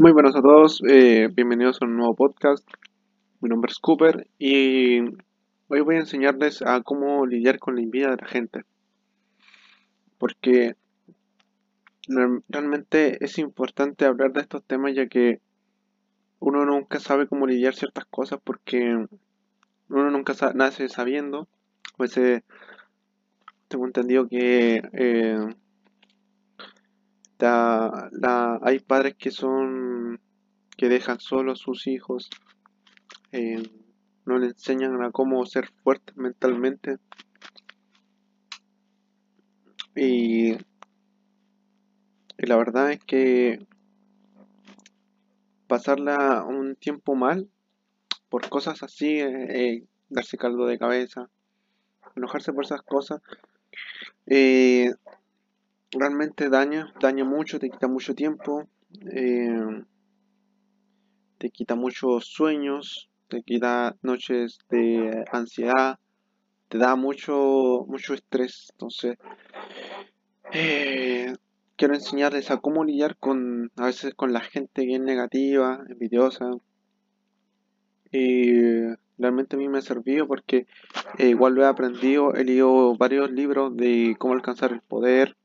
Muy buenos a todos, eh, bienvenidos a un nuevo podcast. Mi nombre es Cooper y hoy voy a enseñarles a cómo lidiar con la envidia de la gente. Porque realmente es importante hablar de estos temas ya que uno nunca sabe cómo lidiar ciertas cosas porque uno nunca nace sabiendo. Pues tengo entendido que eh, la, hay padres que son que dejan solo a sus hijos, eh, no le enseñan a cómo ser fuertes mentalmente. Y, la verdad es que pasarla un tiempo mal por cosas así, eh, eh, darse caldo de cabeza, enojarse por esas cosas, realmente daña, daña mucho, te quita mucho tiempo, te quita muchos sueños, te quita noches de ansiedad, te da mucho, mucho estrés. Entonces, eh, quiero enseñarles a cómo lidiar con, a veces con la gente que es negativa, envidiosa. Y realmente a mí me ha servido porque eh, igual lo he aprendido, he leído varios libros de cómo alcanzar el poder,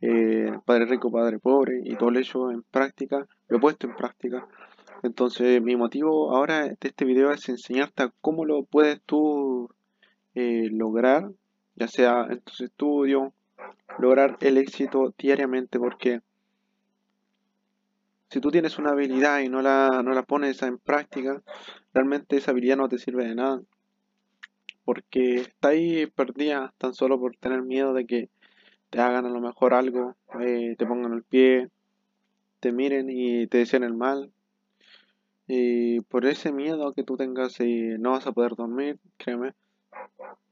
eh, Padre Rico, Padre Pobre, y todo lo hecho en práctica, lo he puesto en práctica. Entonces mi motivo ahora de este video es enseñarte cómo lo puedes tú eh, lograr, ya sea en tus estudios, lograr el éxito diariamente, porque si tú tienes una habilidad y no la, no la pones en práctica, realmente esa habilidad no te sirve de nada. Porque está ahí perdida tan solo por tener miedo de que te hagan a lo mejor algo, eh, te pongan el pie, te miren y te deseen el mal. Y por ese miedo que tú tengas y no vas a poder dormir, créeme,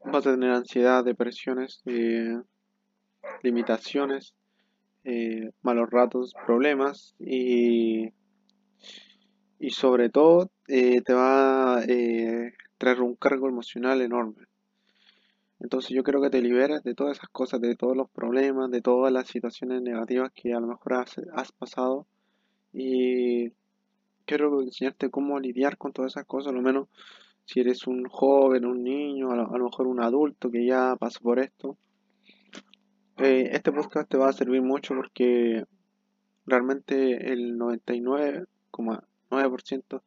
vas a tener ansiedad, depresiones, eh, limitaciones, eh, malos ratos, problemas y, y sobre todo te va a traer un cargo emocional enorme. Entonces yo creo que te liberes de todas esas cosas, de todos los problemas, de todas las situaciones negativas que a lo mejor has, pasado. Y quiero enseñarte cómo lidiar con todas esas cosas, a lo menos si eres un joven, un niño, a lo, mejor un adulto que ya pasó por esto. Eh, este podcast te va a servir mucho porque realmente el 99,9%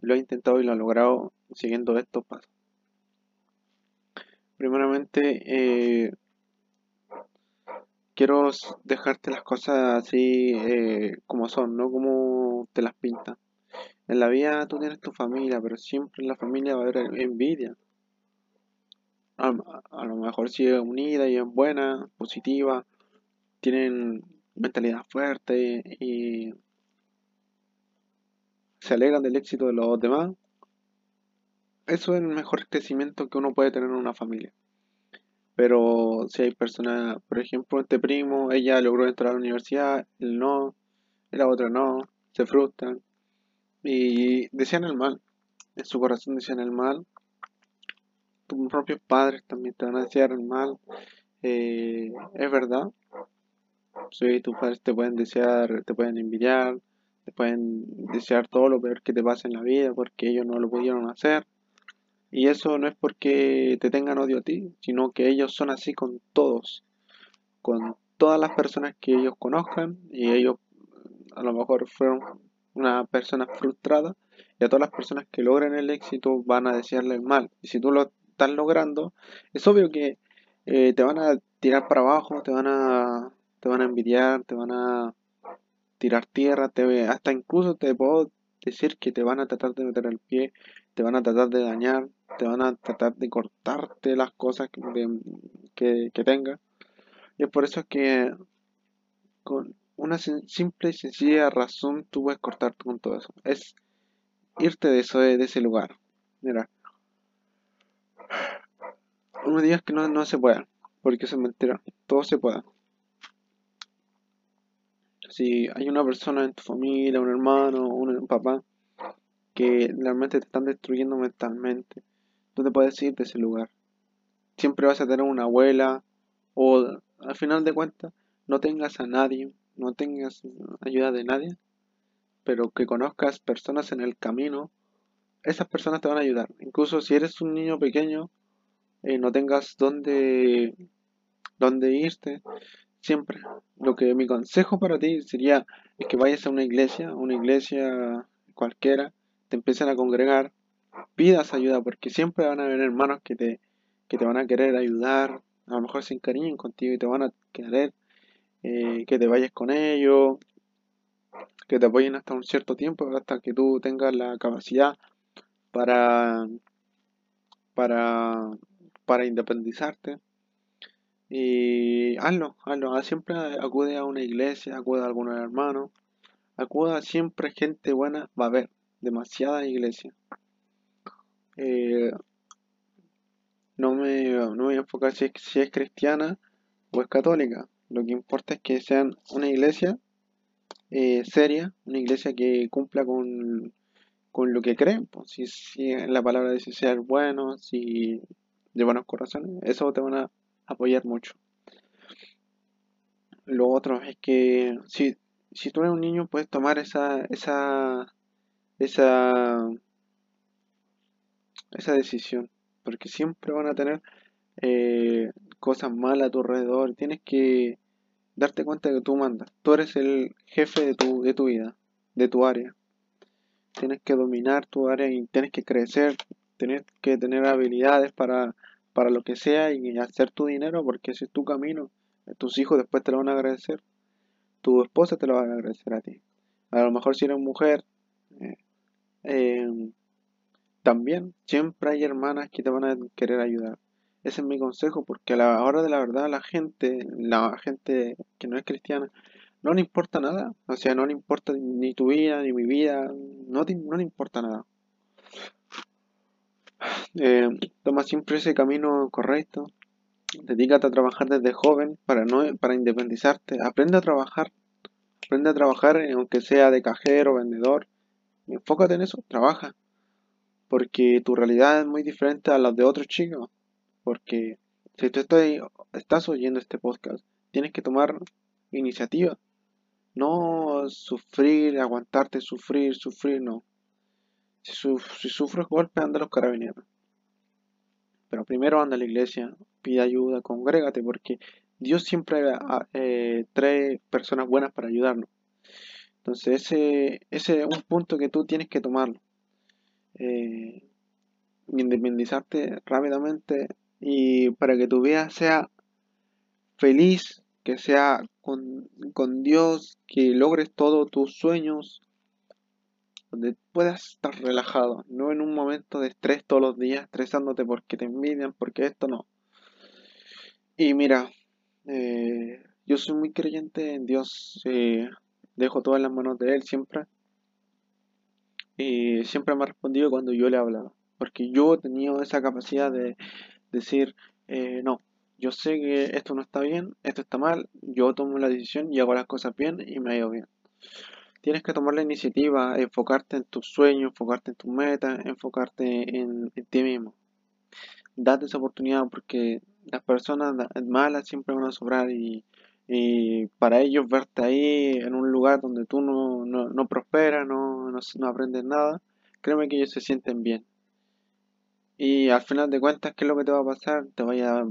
lo he intentado y lo ha logrado siguiendo estos pasos. Primeramente, eh, quiero dejarte las cosas así eh, como son, no como te las pintan. En la vida tú tienes tu familia, pero siempre en la familia va a haber envidia. A, lo mejor si es unida y es buena, positiva, tienen mentalidad fuerte y se alegran del éxito de los demás, eso es el mejor crecimiento que uno puede tener en una familia. Pero si hay personas, por ejemplo, este primo, ella logró entrar a la universidad, él no, la otra no, se frustran y desean el mal. En su corazón desean el mal. Tus propios padres también te van a desear el mal. Eh, es verdad. Sí, tus padres te pueden desear, te pueden envidiar, te pueden desear todo lo peor que te pase en la vida porque ellos no lo pudieron hacer. Y eso no es porque te tengan odio a ti, sino que ellos son así con todos, con todas las personas que ellos conozcan y ellos a lo mejor fueron una persona frustrada y a todas las personas que logren el éxito van a desearle el mal. Y si tú lo estás logrando, es obvio que eh, te van a tirar para abajo, te van a, te van a envidiar, te van a tirar tierra, te, hasta incluso te puedo decir que te van a tratar de meter el pie, te van a tratar de dañar, te van a tratar de cortarte las cosas que, que, tengas. Y es por eso que con una simple y sencilla razón tú puedes cortarte con todo eso. Es irte de, eso, de ese lugar. Mira. No me digas que no, no se pueda, porque eso es mentira. Todo se puede. Si hay una persona en tu familia, un hermano, un papá, que realmente te están destruyendo mentalmente, tú te puedes ir de ese lugar. Siempre vas a tener una abuela o al final de cuentas no tengas a nadie, no tengas ayuda de nadie. pero que conozcas personas en el camino, esas personas te van a ayudar. Incluso si eres un niño pequeño, eh, no tengas dónde, dónde irte, siempre. Lo que mi consejo para ti sería es que vayas a una iglesia, una iglesia cualquiera, te empiecen a congregar, pidas ayuda, porque siempre van a haber hermanos que te, que te van a querer ayudar, a lo mejor se encariñen contigo y te van a querer eh, que te vayas con ellos, que te apoyen hasta un cierto tiempo, hasta que tú tengas la capacidad para, para, para independizarte. Y hazlo, hazlo, siempre acude a una iglesia, acude a algunos hermanos, acude a siempre gente buena, va a haber demasiada iglesia. Eh, no, me, no voy a enfocar si es, si es cristiana o es católica. Lo que importa es que sean una iglesia eh, seria, una iglesia que cumpla con, con lo que creen. Pues, si, si la palabra dice ser bueno, si de buenos corazones, eso te van a apoyar mucho. Lo otro es que si, si tú eres un niño puedes tomar esa, esa, esa, esa decisión, porque siempre van a tener eh, cosas malas a tu alrededor. Tienes que darte cuenta que tú mandas. Tú eres el jefe de tu, de tu vida, de tu área. Tienes que dominar tu área y tienes que crecer, tienes que tener habilidades para, para lo que sea y hacer tu dinero porque ese es tu camino. Tus hijos después te lo van a agradecer. Tu esposa te lo va a agradecer a ti. A lo mejor si eres mujer, eh, eh, también siempre hay hermanas que te van a querer ayudar. Ese es mi consejo, porque a la hora de la verdad la gente, la gente que no es cristiana, no le importa nada. O sea, no le importa ni tu vida, ni mi vida, no, no le importa nada. Eh, toma siempre ese camino correcto. Dedícate a trabajar desde joven para, no, para independizarte. Aprende a trabajar. Aprende a trabajar, aunque sea de cajero, vendedor. Enfócate en eso, trabaja. Porque tu realidad es muy diferente a la de otros chicos. Porque si tú estás oyendo este podcast, tienes que tomar iniciativa. No sufrir, aguantarte, sufrir, sufrir, no. Si, sufres golpes, anda a los carabineros. Pero primero anda a la iglesia, pide ayuda, congrégate, porque Dios siempre eh, trae personas buenas para ayudarnos. Entonces ese, ese es un punto que tú tienes que tomarlo. Eh, independizarte rápidamente y para que tu vida sea feliz, que sea con, Dios, que logres todos tus sueños, donde puedas estar relajado, no en un momento de estrés todos los días, estresándote porque te envidian, porque esto no. Y mira, eh, yo soy muy creyente en Dios, eh, dejo todo en las manos de Él siempre. Y siempre me ha respondido cuando yo le he hablado, porque yo he tenido esa capacidad de decir, eh, no, yo sé que esto no está bien, esto está mal, yo tomo la decisión y hago las cosas bien y me ha ido bien. Tienes que tomar la iniciativa, enfocarte en tus sueños, enfocarte en tus metas, enfocarte en, ti mismo. Date esa oportunidad porque las personas malas siempre van a sobrar y, para ellos verte ahí en un lugar donde tú no, no, prosperas, no, no, no aprendes nada, créeme que ellos se sienten bien. Y al final de cuentas, ¿qué es lo que te va a pasar? Te vaya,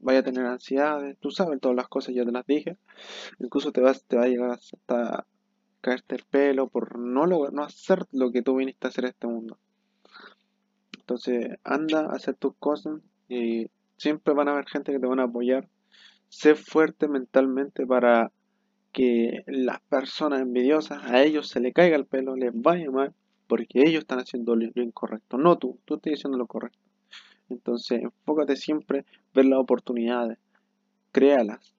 vaya a tener ansiedades, tú sabes todas las cosas, ya te las dije. Incluso te, vas, te va a llegar hasta caerte el pelo por no, no hacer lo que tú viniste a hacer en este mundo. Entonces, anda a hacer tus cosas y siempre van a haber gente que te van a apoyar. Sé fuerte mentalmente para que las personas envidiosas a ellos se le caiga el pelo, les vaya mal porque ellos están haciendo lo incorrecto, no tú, tú estás haciendo lo correcto. Entonces, enfócate siempre, ver las oportunidades, créalas.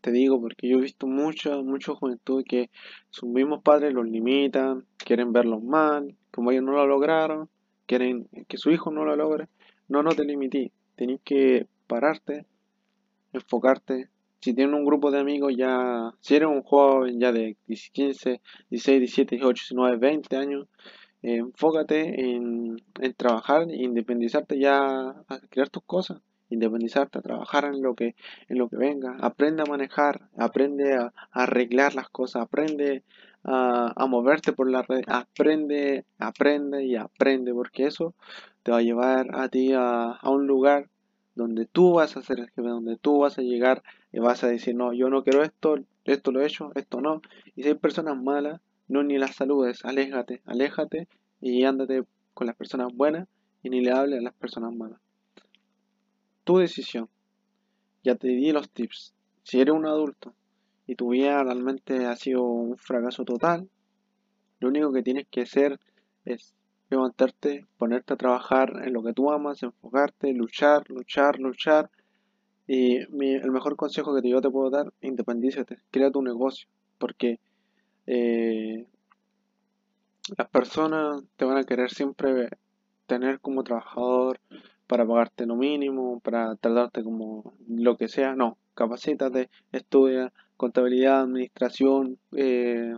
Te digo porque yo he visto mucha, mucha juventud que sus mismos padres los limitan, quieren verlos mal, como ellos no lo lograron, quieren que su hijo no lo logre. No, no te limité, tenés que pararte, enfocarte, si tienes un grupo de amigos ya, si eres un joven ya de 15, 16, 17, 18, 19, 20 años, enfócate en, trabajar e independizarte ya a crear tus cosas independizarte, a trabajar en lo que, en lo que venga, aprende a manejar, aprende a, arreglar las cosas, aprende a, a, moverte por la red, aprende, aprende y aprende, porque eso te va a llevar a ti a, a un lugar donde tú vas a ser el jefe, donde tú vas a llegar y vas a decir, no, yo no quiero esto, esto lo he hecho, esto no. Y si hay personas malas, no ni las saludes, aléjate, aléjate y ándate con las personas buenas y ni le hables a las personas malas. Tu decisión. Ya te di los tips. Si eres un adulto y tu vida realmente ha sido un fracaso total, lo único que tienes que hacer es levantarte, ponerte a trabajar en lo que tú amas, enfocarte, luchar, luchar, luchar. Y el mejor consejo que yo te puedo dar, independízate, crea tu negocio, porque eh, las personas te van a querer siempre tener como trabajador para pagarte lo mínimo, para tratarte como lo que sea. No, capacítate, estudia contabilidad, administración, eh,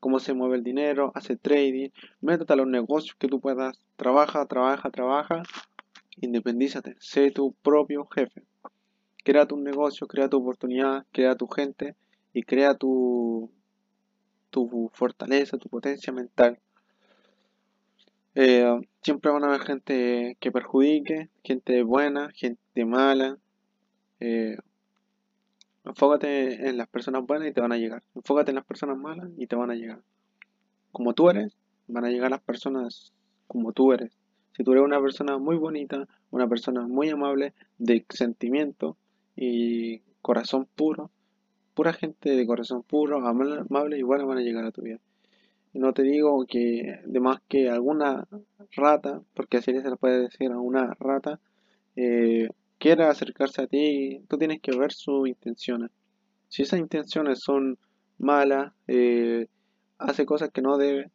cómo se mueve el dinero, hace trading, métete a los negocios que tú puedas, trabaja, trabaja, trabaja, independízate, sé tu propio jefe. Crea tu negocio, crea tu oportunidad, crea tu gente y crea tu, tu fortaleza, tu potencia mental. Eh, siempre van a haber gente que perjudique, gente buena, gente mala. Eh, Enfócate en las personas buenas y te van a llegar. Enfócate en las personas malas y te van a llegar. Como tú eres, van a llegar las personas como tú eres. Si tú eres una persona muy bonita, una persona muy amable, de sentimiento y corazón puro, pura gente de corazón puro, amable y buena van a llegar a tu vida. Y no te digo que de más que alguna rata, porque así se le puede decir a una rata, eh, quiera acercarse a ti, tú tienes que ver sus intenciones. Si esas intenciones son malas, eh, hace cosas que no debe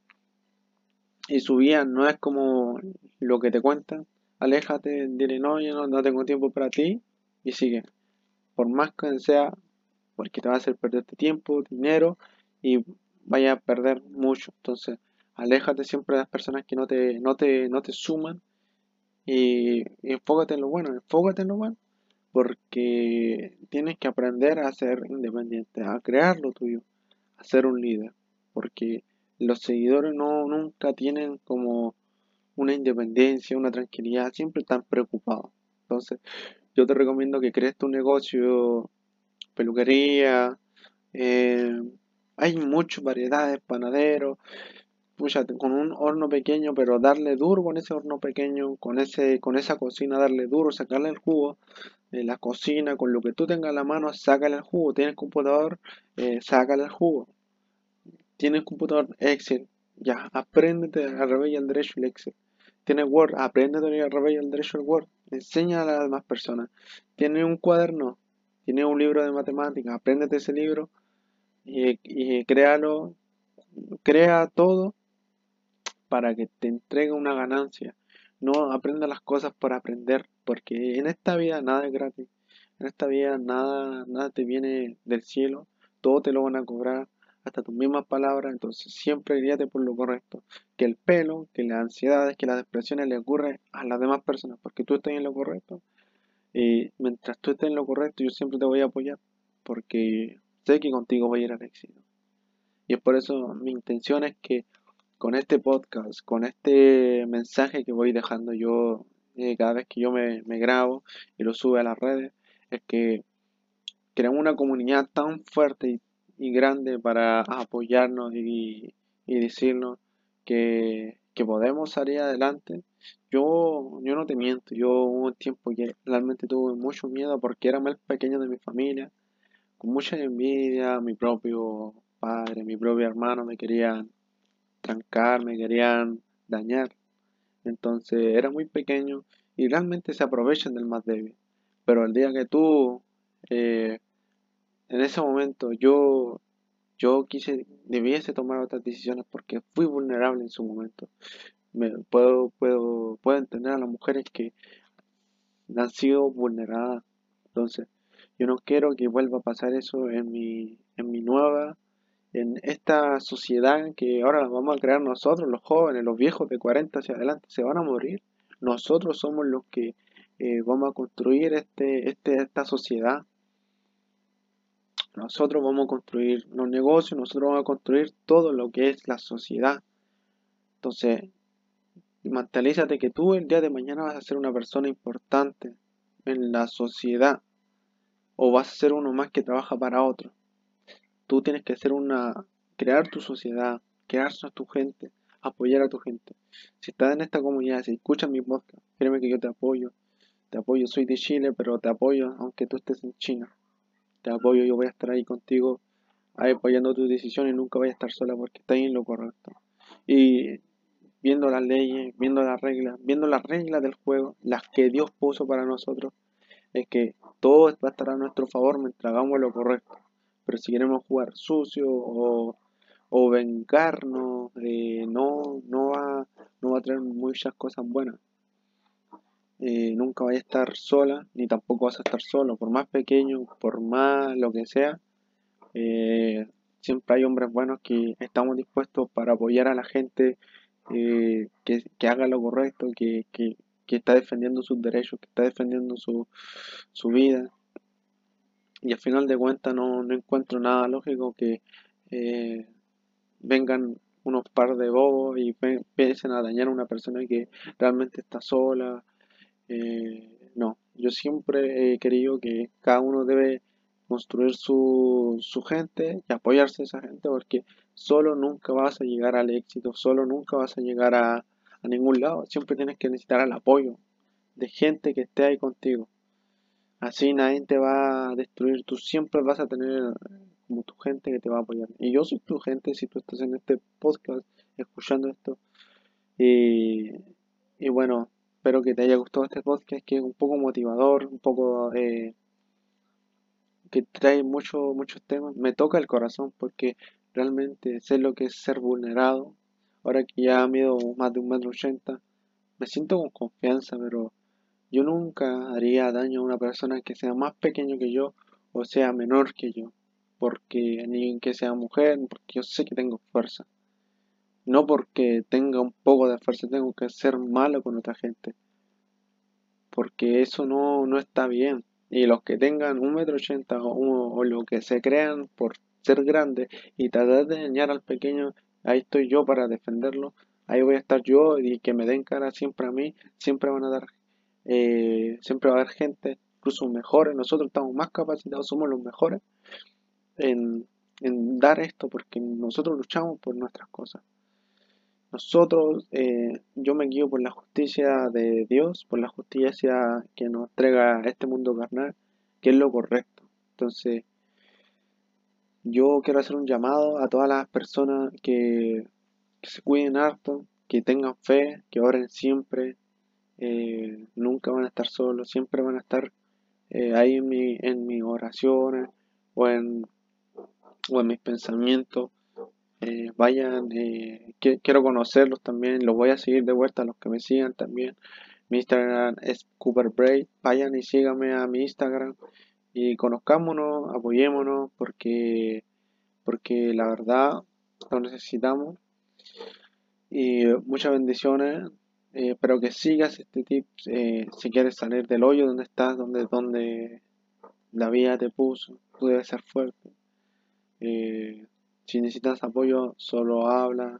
y su vida no es como lo que te cuentan, aléjate, dile no, yo no, tengo tiempo para ti y sigue. Por más que sea, porque te va a hacer perderte tiempo, dinero y vaya a perder mucho. Entonces, aléjate siempre de las personas que no te, no te, no te suman y, enfócate en lo bueno, enfócate en lo bueno, porque tienes que aprender a ser independiente, a crear lo tuyo, a ser un líder, porque los seguidores no nunca tienen como una independencia, una tranquilidad, siempre están preocupados. Entonces, yo te recomiendo que crees tu negocio, peluquería, eh, hay muchas variedades, panaderos, con un horno pequeño, pero darle duro con ese horno pequeño, con ese, con esa cocina, darle duro, sacarle el jugo, de la cocina, con lo que tú tengas en la mano, sácale el jugo. Tienes computador, eh, sácale el jugo. Tienes computador Excel, ya, apréndete al revés y al derecho el Excel. Tienes Word, apréndete al revés y al derecho el Word. Enseña a las demás personas. Tienes un cuaderno, tienes un libro de matemáticas, apréndete ese libro y, y créalo, crea todo para que te entregue una ganancia. No aprenda las cosas por aprender, porque en esta vida nada es gratis. En esta vida nada, nada te viene del cielo, todo te lo van a cobrar, hasta tus mismas palabras, entonces siempre guíate por lo correcto. Que el pelo, que las ansiedades, que las depresiones le ocurren a las demás personas, porque tú estás en lo correcto. Y mientras tú estés en lo correcto, yo siempre te voy a apoyar, porque sé que contigo voy a ir al éxito. Y es por eso mi intención es que con este podcast, con este mensaje que voy dejando yo eh, cada vez que yo me, grabo y lo sube a las redes, es que creamos una comunidad tan fuerte y, grande para apoyarnos y, decirnos que, podemos salir adelante. Yo, yo no te miento, yo hubo un tiempo que realmente tuve mucho miedo porque era más pequeño de mi familia, con mucha envidia, mi propio padre, mi propio hermano me querían trancar, me querían dañar. Entonces era muy pequeño y realmente se aprovechan del más débil. Pero el día que tú, eh, en ese momento, yo, yo quise, debiese tomar otras decisiones porque fui vulnerable en su momento. Me, puedo, puedo, puedo entender a las mujeres que han sido vulneradas. Entonces, yo no quiero que vuelva a pasar eso en mi, en mi nueva en esta sociedad que ahora vamos a crear nosotros, los jóvenes, los viejos de 40 hacia adelante, se van a morir. Nosotros somos los que eh, vamos a construir este, este, esta sociedad. Nosotros vamos a construir los negocios, nosotros vamos a construir todo lo que es la sociedad. Entonces, mentalízate que tú el día de mañana vas a ser una persona importante en la sociedad o vas a ser uno más que trabaja para otro. Tú tienes que ser una, crear tu sociedad, crear a tu gente, apoyar a tu gente. Si estás en esta comunidad, si escuchas mi podcast, créeme que yo te apoyo. Te apoyo, soy de Chile, pero te apoyo aunque tú estés en China. Te apoyo, yo voy a estar ahí contigo, apoyando tus decisiones, nunca voy a estar sola porque estás en lo correcto. Y viendo las leyes, viendo las reglas, viendo las reglas del juego, las que Dios puso para nosotros, es que todo va a estar a nuestro favor mientras hagamos lo correcto. Pero si queremos jugar sucio o o vengarnos, eh, no, no, va, no va a traer muchas cosas buenas. Eh, nunca vaya a estar sola, ni tampoco vas a estar solo, por más pequeño, por más lo que sea. Eh, siempre hay hombres buenos que estamos dispuestos para apoyar a la gente que, que, haga lo correcto, que, que, que, está defendiendo sus derechos, que está defendiendo su, su vida. Y al final de cuentas no, no encuentro nada lógico que vengan unos par de bobos y empiecen a dañar a una persona que realmente está sola. Eh, no, yo siempre he querido que cada uno debe construir su, su gente y apoyarse a esa gente porque solo nunca vas a llegar al éxito, solo nunca vas a llegar a, a ningún lado. Siempre tienes que necesitar el apoyo de gente que esté ahí contigo. Así nadie te va a destruir, tú siempre vas a tener como tu gente que te va a apoyar. Y yo soy tu gente si tú estás en este podcast escuchando esto. Y, y bueno, espero que te haya gustado este podcast que es un poco motivador, un poco eh, que trae mucho, muchos temas. Me toca el corazón porque realmente sé lo que es ser vulnerado. Ahora que ya mido más de un metro ochenta, me siento con confianza, pero yo nunca haría daño a una persona que sea más pequeño que yo o sea menor que yo porque ni que sea mujer, porque yo sé que tengo fuerza. No porque tenga un poco de fuerza tengo que ser malo con otra gente. Porque eso no, no está bien. Y los que tengan un metro ochenta o, lo que se crean por ser grandes y tratar de enseñar al pequeño, ahí estoy yo para defenderlo. Ahí voy a estar yo y que me den cara siempre a mí. Siempre van a dar, eh, siempre va a haber gente, incluso mejores. Nosotros estamos más capacitados, somos los mejores en, dar esto porque nosotros luchamos por nuestras cosas. Nosotros, eh, yo me guío por la justicia de Dios, por la justicia que nos entrega este mundo carnal, que es lo correcto. Entonces, yo quiero hacer un llamado a todas las personas que, se cuiden harto, que tengan fe, que oren siempre, eh, nunca van a estar solos, siempre van a estar eh, ahí en, mi, en mis oraciones o en o en mis pensamientos. Eh, vayan, eh, quiero conocerlos también, los voy a seguir de vuelta a los que me sigan también. Mi Instagram es Cooper Vayan y síganme a mi Instagram y conozcámonos, apoyémonos porque, porque la verdad lo necesitamos. Y muchas bendiciones. Eh, espero que sigas este tip si quieres salir del hoyo donde estás, donde, donde la vida te puso. Tú debes ser fuerte. Si necesitas apoyo, solo habla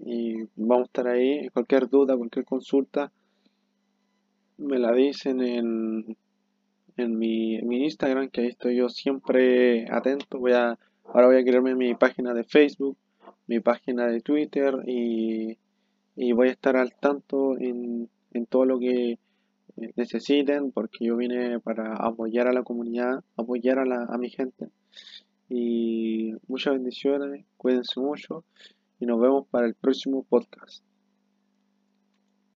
y vamos a estar ahí. Cualquier duda, cualquier consulta, me la dicen en, en, mi, Instagram, que ahí estoy yo siempre atento. Voy a, ahora voy a crearme mi página de Facebook, mi página de Twitter y, voy a estar al tanto en, en todo lo que necesiten porque yo vine para apoyar a la comunidad, apoyar a, la, a mi gente. Y muchas bendiciones, cuídense mucho y nos vemos para el próximo podcast.